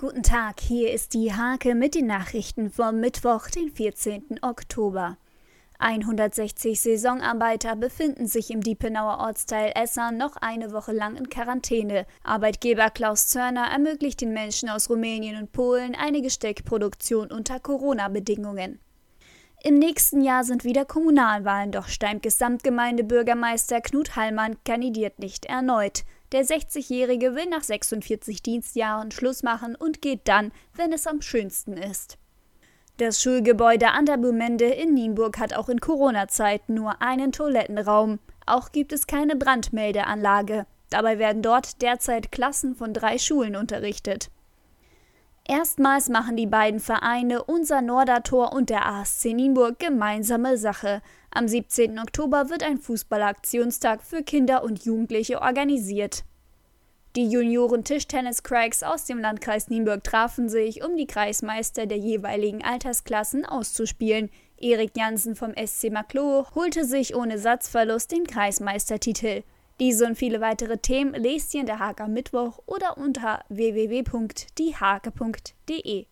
Guten Tag, hier ist die Hake mit den Nachrichten vom Mittwoch, den 14. Oktober. 160 Saisonarbeiter befinden sich im Diepenauer Ortsteil Esser noch eine Woche lang in Quarantäne. Arbeitgeber Klaus Zörner ermöglicht den Menschen aus Rumänien und Polen eine Gesteckproduktion unter Corona-Bedingungen. Im nächsten Jahr sind wieder Kommunalwahlen, doch Steimkes Gesamtgemeindebürgermeister Knut Hallmann kandidiert nicht erneut. Der 60-Jährige will nach 46 Dienstjahren Schluss machen und geht dann, wenn es am schönsten ist. Das Schulgebäude an der Bumende in Nienburg hat auch in Corona-Zeiten nur einen Toilettenraum. Auch gibt es keine Brandmeldeanlage. Dabei werden dort derzeit Klassen von drei Schulen unterrichtet. Erstmals machen die beiden Vereine Unser Nordertor und der ASC Nienburg gemeinsame Sache. Am 17. Oktober wird ein Fußballaktionstag für Kinder und Jugendliche organisiert. Die Junioren-Tischtennis-Cracks aus dem Landkreis Nienburg trafen sich, um die Kreismeister der jeweiligen Altersklassen auszuspielen. Erik Jansen vom SC Maklo holte sich ohne Satzverlust den Kreismeistertitel. Diese und viele weitere Themen lest ihr in der Hager Mittwoch oder unter www.diehake.de.